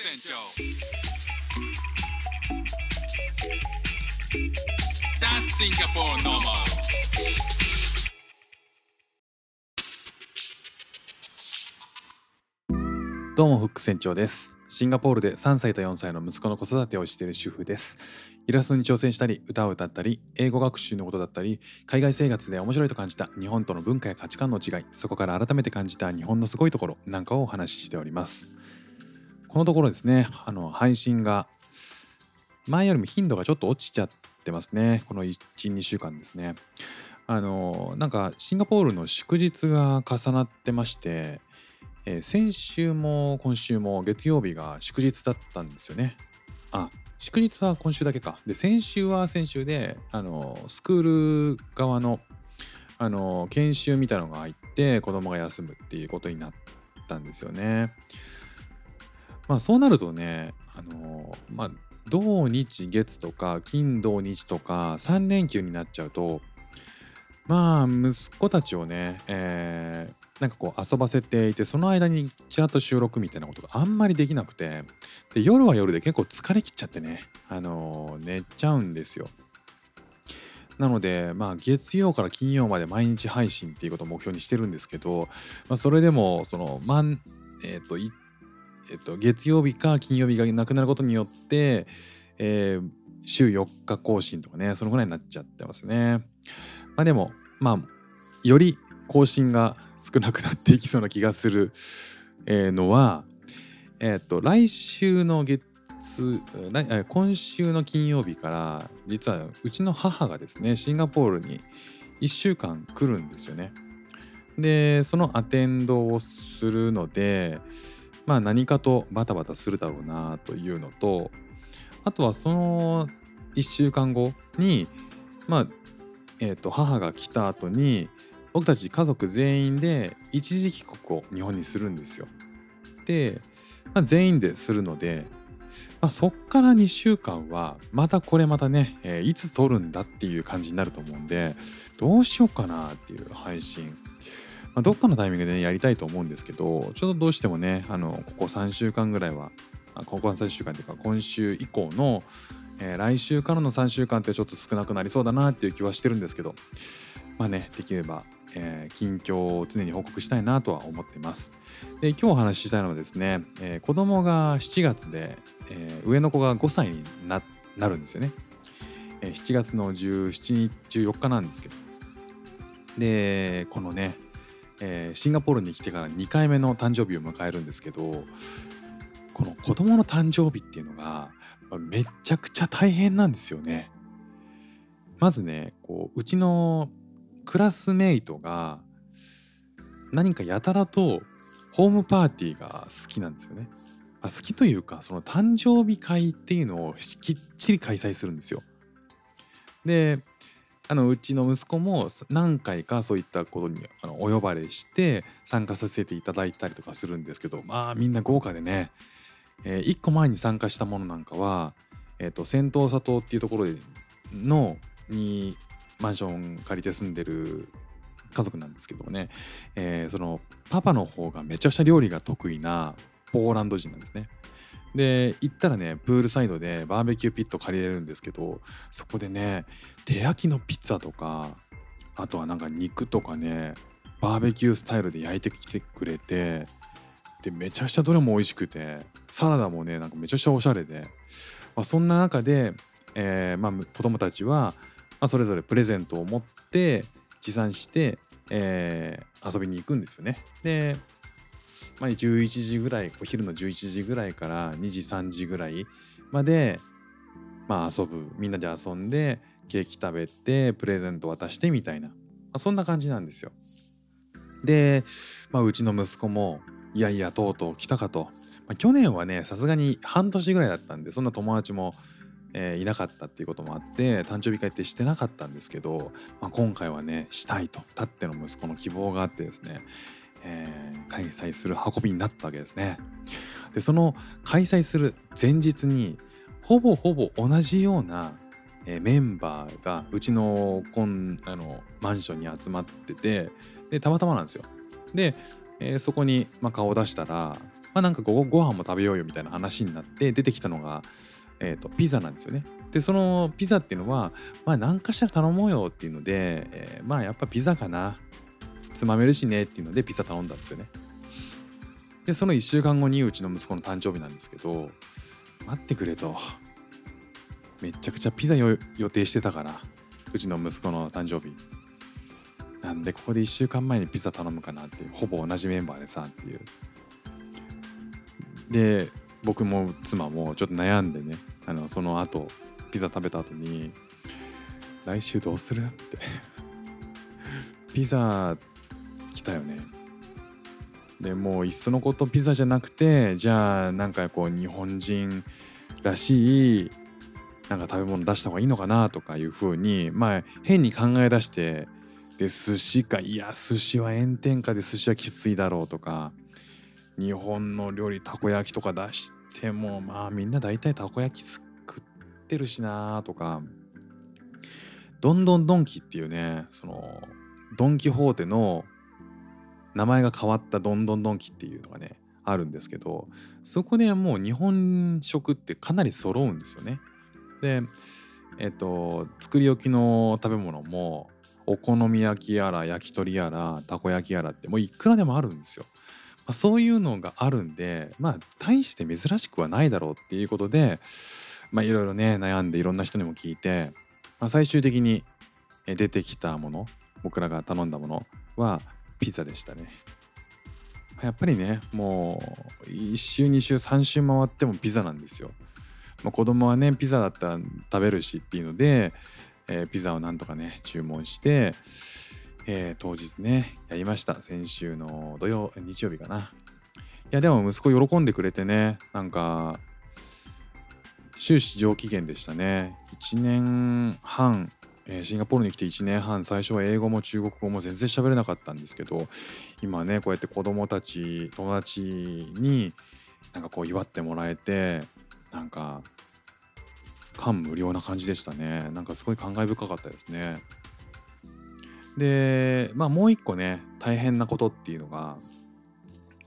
船長 That's Singapore normal. どうもフック船長です。シンガポールで3歳と4歳の息子の子育てをしている主婦です。イラストに挑戦したり歌を歌ったり英語学習のことだったり海外生活で面白いと感じた日本との文化や価値観の違いそこから改めて感じた日本のすごいところなんかをお話ししております。このところですねあの配信が前よりも頻度がちょっと落ちちゃってますねこの12週間ですねあのなんかシンガポールの祝日が重なってましてえー先週も今週も月曜日が祝日だったんですよね。あ祝日は今週だけか。で先週は先週であのスクール側のあの研修みたいなのが入って子供が休むっていうことになったんですよね。まあそうなるとねあのまあ土日月とか金土日とか3連休になっちゃうとまあ息子たちをね、えーなんかこう遊ばせていてその間にちらっと収録みたいなことがあんまりできなくてで夜は夜で結構疲れきっちゃってね、あのー寝ちゃうんですよ。なのでまあ月曜から金曜まで毎日配信っていうことを目標にしてるんですけど、まあ、それでもそのまんえっ、とえっと月曜日か金曜日がなくなることによって、えー週4日更新とかねそのぐらいになっちゃってますねまあでもまあより更新が少なくなっていきそうな気がする、えーのは、えー、と来週の月今週の金曜日から実はうちの母がですねシンガポールに1週間来るんですよね。でそのアテンドをするのでまあ何かとバタバタするだろうなというのとあとはその1週間後にまあえー、と母が来た後に僕たち家族全員で一時帰国を日本にするんですよ。で、まあ、全員でするので、まあ、そっから2週間はまたこれまたね、えーいつ撮るんだっていう感じになると思うんでどうしようかなっていう配信。まあ、どっかのタイミングでねやりたいと思うんですけどちょっとどうしてもねあのここ3週間ぐらいはあここ3週間っていうか今週以降の、えー来週からの3週間ってちょっと少なくなりそうだなっていう気はしてるんですけどまあねできれば、えー近況を常に報告したいなとは思ってます。で今日お話ししたいのはですね、えー子供が7月で、えー上の子が5歳にななるんですよね。え7月の17日14日なんですけどでこのね、えーシンガポールに来てから2回目の誕生日を迎えるんですけどこの子供の誕生日っていうのがまあめちゃくちゃ大変なんですよね。まずねこううちのクラスメイトが何かやたらとホームパーティーが好きなんですよね。あ好きというかその誕生日会っていうのをきっちり開催するんですよ。であのうちの息子も何回かそういったことにあのお呼ばれして参加させていただいたりとかするんですけどまあみんな豪華でね、え1個前に参加したものなんかは、えー、と仙洞里島っていうところでのにマンション借りて住んでる家族なんですけどもね、えーそのパパの方がめちゃくちゃ料理が得意なポーランド人なんですね。で行ったらねプールサイドでバーベキューピット借りれるんですけどそこでね手焼きのピッツァとかあとはなんか肉とかねバーベキュースタイルで焼いてきてくれてでめちゃくちゃどれも美味しくてサラダもねなんかめちゃくちゃおしゃれで、まあ、そんな中で、えーまあ、子供たちは、まあ、それぞれプレゼントを持って持参して、えー遊びに行くんですよね。で、まあ、11時ぐらいお昼の11時ぐらいから2時3時ぐらいまで、まあ、遊ぶみんなで遊んでケーキ食べてプレゼント渡してみたいな、まあ、そんな感じなんですよ。で、まあ、うちの息子もいやいやとうとう来たかと、まあ、去年はねさすがに半年ぐらいだったんでそんな友達も、えーいなかったっていうこともあって誕生日会ってしてなかったんですけど、まあ、今回はねしたいとたっての息子の希望があってですね、えー開催する運びになったわけですね。でその開催する前日にほぼほぼ同じような、えメンバーがうちのこんあのマンションに集まっててでたまたまなんですよ。で、えーそこに、まあ、顔を出したら、まあなんかごご飯も食べようよみたいな話になって出てきたのが、えー、とピザなんですよね。でそのピザっていうのはまあ何かしら頼もうよっていうので、えーまあやっぱピザかなつまめるしねっていうのでピザ頼んだんですよね。でその1週間後にうちの息子の誕生日なんですけど待ってくれとめちゃくちゃピザ予定してたからうちの息子の誕生日。なんでここで1週間前にピザ頼むかなってほぼ同じメンバーでさっていう。で僕も妻もちょっと悩んでねあのその後ピザ食べた後に来週どうするって。ピザ来たよね。でもういっそのことピザじゃなくてじゃあなんかこう日本人らしいなんか食べ物出した方がいいのかなとかいうふうにまあ変に考え出してで寿司かいや寿司は炎天下で寿司はきついだろうとか日本の料理たこ焼きとか出してもまあみんな大体たこ焼き作ってるしなとかどんどんドンキっていうねそのドン・キホーテの名前が変わったどんどんドンキっていうのがねあるんですけどそこでもう日本食ってかなり揃うんですよね。でえっと作り置きの食べ物もお好み焼きやら焼き鳥やらたこ焼きやらってもういくらでもあるんですよ。まあ、そういうのがあるんでまあ大して珍しくはないだろうっていうことでまあいろいろね悩んでいろんな人にも聞いて、まあ、最終的に出てきたもの僕らが頼んだものはピザでしたね。やっぱりねもう1週2週3週回ってもピザなんですよ。まあ、子供はねピザだったら食べるしっていうので、えー、ピザをなんとかね注文して、えー、当日ねやりました。先週の土曜日曜日かな。いやでも息子喜んでくれてねなんか終始上機嫌でしたね。1年半えシンガポールに来て1年半最初は英語も中国語も全然喋れなかったんですけど今ねこうやって子供たち友達になんかこう祝ってもらえてなんか感無量な感じでしたね。なんかすごい感慨深かったですね。でまあもう一個ね大変なことっていうのが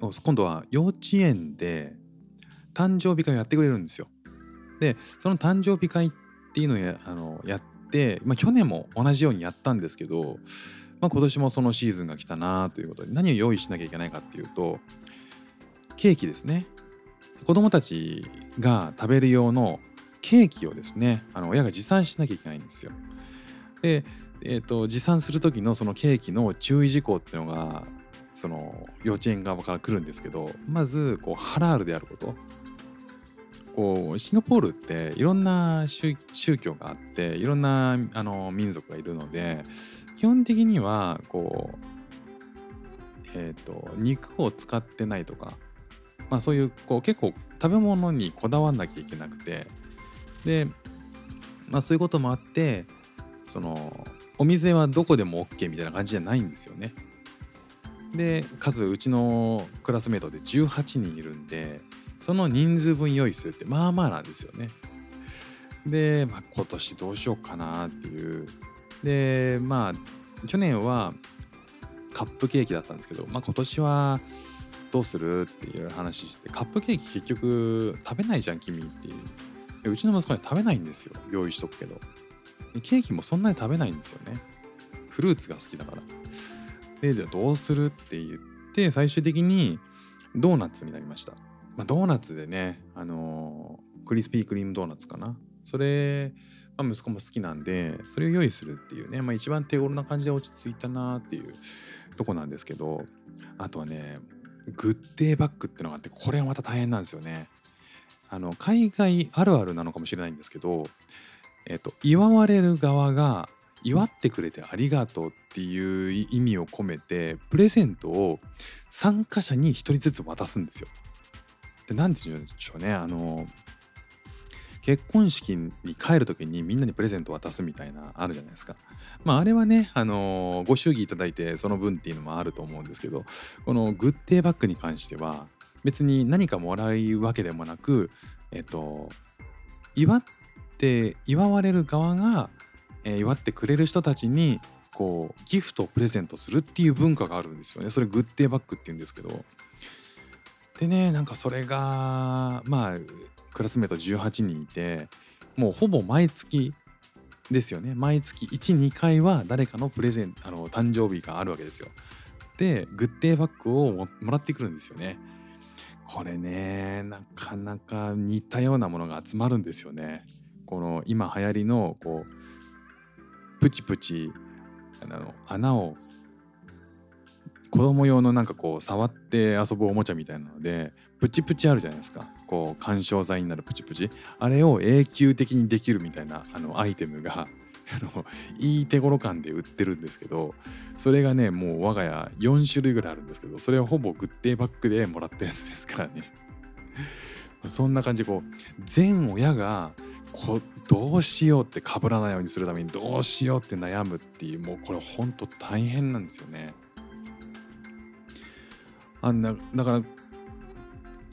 今度は幼稚園で誕生日会をやってくれるんですよ。でその誕生日会っていうのをやあのやって、まあ、去年も同じようにやったんですけど、まあ、今年もそのシーズンが来たなということで何を用意しなきゃいけないかっていうとケーキですね。子供たちが食べる用のケーキをですねあの親が持参しなきゃいけないんですよ。で、えーと、持参する時のそのケーキの注意事項っていうのがその幼稚園側から来るんですけどまずこうハラールであることこうシンガポールっていろんな宗教があっていろんなあの民族がいるので基本的にはこうえっ、ー、と肉を使ってないとかまあそういうこう結構食べ物にこだわんなきゃいけなくてでまあそういうこともあってそのお店はどこでも OK みたいな感じじゃないんですよね。で数うちのクラスメートで18人いるんでその人数分用意するってまあまあなんですよね。で、まあ、今年どうしようかなっていう。でまあ去年はカップケーキだったんですけど、まあ、今年はどうする？っていう話してカップケーキ結局食べないじゃん君っていう。うちの息子には食べないんですよ。用意しとくけど。ケーキもそんなに食べないんですよね。フルーツが好きだから。でじゃあどうするって言って最終的にドーナツになりました、まあ、ドーナツでねあのー、クリスピークリームドーナツかな。それ、まあ、息子も好きなんでそれを用意するっていうね、まあ、一番手頃な感じで落ち着いたなっていうとこなんですけどあとはねグッデーバッグってのがあってこれはまた大変なんですよね。あの海外あるあるなのかもしれないんですけど、えっと、祝われる側が祝ってくれてありがとうっていう意味を込めてプレゼントを参加者に1人ずつ渡すんですよ。で何て言うんでしょうねあの結婚式に帰る時にみんなにプレゼント渡すみたいなあるじゃないですか。まああれはね、あのー、ご祝儀いただいてその分っていうのもあると思うんですけどこのグッデーバッグに関しては別に何かもらうわけでもなくえっと祝って祝われる側が、えー、祝ってくれる人たちにこうギフトをプレゼントするっていう文化があるんですよね。それグッデーバッグって言うんですけどでねなんかそれがまあクラスメート18人いてもうほぼ毎月ですよね。毎月12回は誰かのプレゼンあの誕生日があるわけですよ。でグッデイバッグをももらってくるんですよね。これねなかなか似たようなものが集まるんですよね。この今流行りのこうプチプチあの穴を子供用のなんかこう触って遊ぶおもちゃみたいなのでプチプチあるじゃないですか。こう緩衝材になるプチプチあれを永久的にできるみたいなあのアイテムが あのいい手頃感で売ってるんですけどそれがねもう我が家4種類ぐらいあるんですけどそれはほぼグッデイバッグでもらったやつですからね そんな感じこう全親がこどうしようって被らないようにするためにどうしようって悩むっていうもうこれほんと大変なんですよね。あんなだから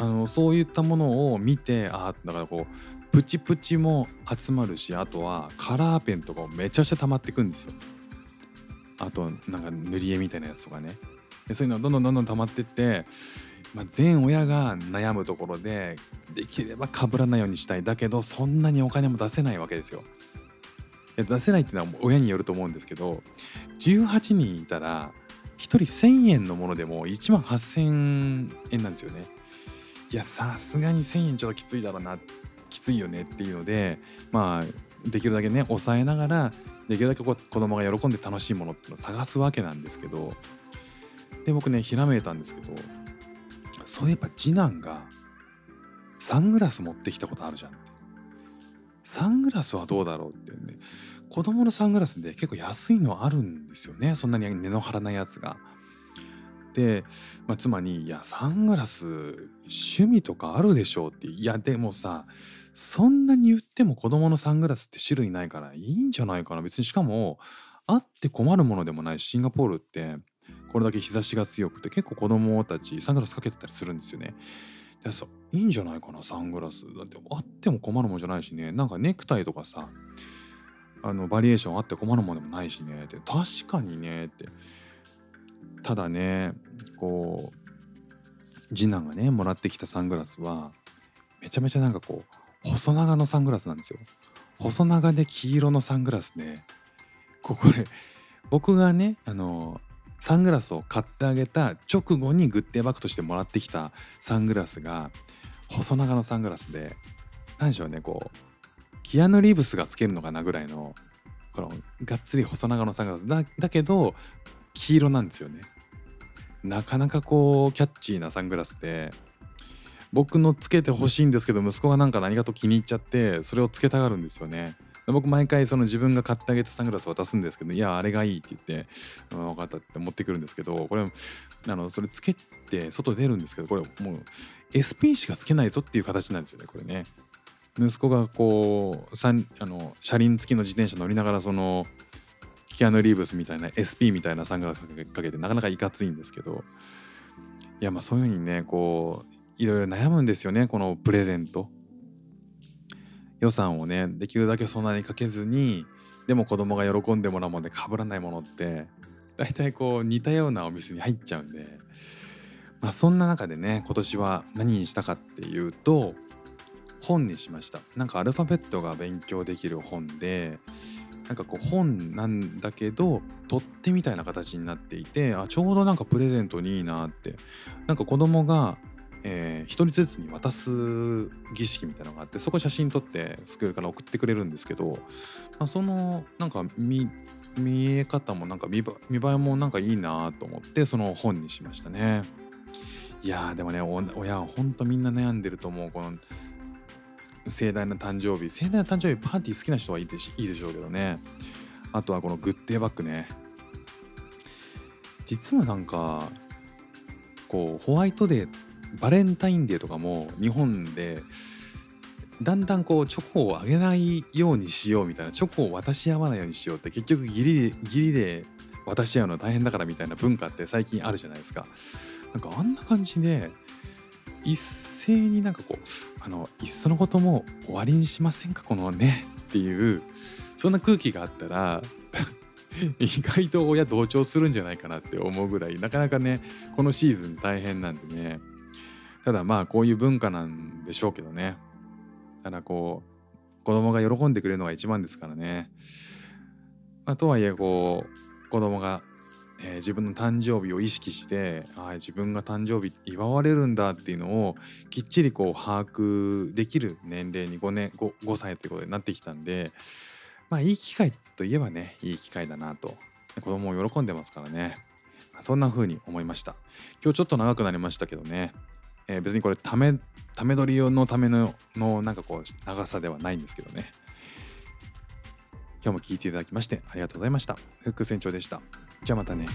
あのそういったものを見てあだからこうプチプチも集まるしあとはカラーペンとかもめちゃくちゃ溜まってくんですよ。あとなんか塗り絵みたいなやつとかね。でそういうのがどんどんどんどん溜まってってまあ、全親が悩むところでできれば被らないようにしたいだけどそんなにお金も出せないわけですよ。出せないっていうのは親によると思うんですけど18人いたら1人1,000円のものでも1万8,000円なんですよね。いやさすがに1,000円ちょっときついだろうなきついよねっていうのでまあできるだけね抑えながらできるだけこう子供が喜んで楽しいものっていうのを探すわけなんですけどで僕ねひらめいたんですけどそういえば次男がサングラス持ってきたことあるじゃんって。サングラスはどうだろうってね。子供のサングラスで結構安いのあるんですよね。そんなに値の張らないやつが。で、まあ、妻に「いやサングラス趣味とかあるでしょ」うって。いやでもさそんなに言っても子供のサングラスって種類ないからいいんじゃないかな。別にしかもあって困るものでもないシンガポールってこれだけ日差しが強くて結構子供たちサングラスかけてたりするんですよね。でさいいんじゃないかなサングラス。だってあっても困るもんじゃないしね。なんかネクタイとかさあのバリエーションあって困るもんでもないしね。って確かにねって。ただねこう次男がねもらってきたサングラスはめちゃめちゃなんかこう細長のサングラスなんですよ。細長で黄色のサングラスでこれ僕がねあのサングラスを買ってあげた直後にグッデイバッグとしてもらってきたサングラスが細長のサングラスで何でしょうねこうキアヌ・リーブスがつけるのかなぐらいのこのがっつり細長のサングラスだだけど黄色なんですよね。なかなかこうキャッチーなサングラスで僕のつけてほしいんですけど息子がなんか何かと気に入っちゃってそれをつけたがるんですよね。僕毎回その自分が買ってあげたサングラスを渡すんですけどいやあれがいいって言って、分かったって持ってくるんですけどこれあのそれつけて外出るんですけどこれもう SP しかつけないぞっていう形なんですよねこれね。息子がこうあの車輪付きの自転車乗りながらそのキアヌ・リーブスみたいな SP みたいなサングラスかけてなかなかいかついんですけどいやまあそういうふうにねこういろいろ悩むんですよねこのプレゼント。予算をねできるだけそんなにかけずにでも子供が喜んでもらうもんで被らないものって大体こう似たようなお店に入っちゃうんで、まあ、そんな中でね今年は何にしたかっていうと本にしました。なんかアルファベットが勉強できる本でなんかこう本なんだけど取っ手みたいな形になっていてあちょうどなんかプレゼントにいいなってなんか子供がえー、1人ずつに渡す儀式みたいなのがあってそこ写真撮ってスクールから送ってくれるんですけど、まあ、そのなんか見え方もなんか見栄えもなんかいいなと思ってその本にしましたね。いやーでもね親はほんとみんな悩んでると思うこの盛大な誕生日。盛大な誕生日パーティー好きな人はいいでしいいでしょうけどね。あとはこのグッデイバッグね。実はなんかこうホワイトデーバレンタインデーとかも日本でだんだんこうチョコをあげないようにしようみたいなチョコを渡し合わないようにしようって結局義理で義理で渡し合うの大変だからみたいな文化って最近あるじゃないですか。なんかあんな感じで一斉になんかこうあのいっそのことも終わりにしませんか？このねっていうそんな空気があったら 意外と親同調するんじゃないかなって思うぐらいなかなかねこのシーズン大変なんでね。ただまあこういう文化なんでしょうけどね。ただこう子供が喜んでくれるのが一番ですからね、まあ、とはいえこう子供が、えー自分の誕生日を意識してあ自分が誕生日祝われるんだっていうのをきっちりこう把握できる年齢に5年 5, 5歳ってことになってきたんでまあいい機会といえばねいい機会だなと。子供も喜んでますからね。そんな風に思いました。今日ちょっと長くなりましたけどね、えー別にこれためため撮り用のためののなんかこう長さではないんですけどね。今日も聞いていただきましてありがとうございました。フック船長でした。じゃあまたね。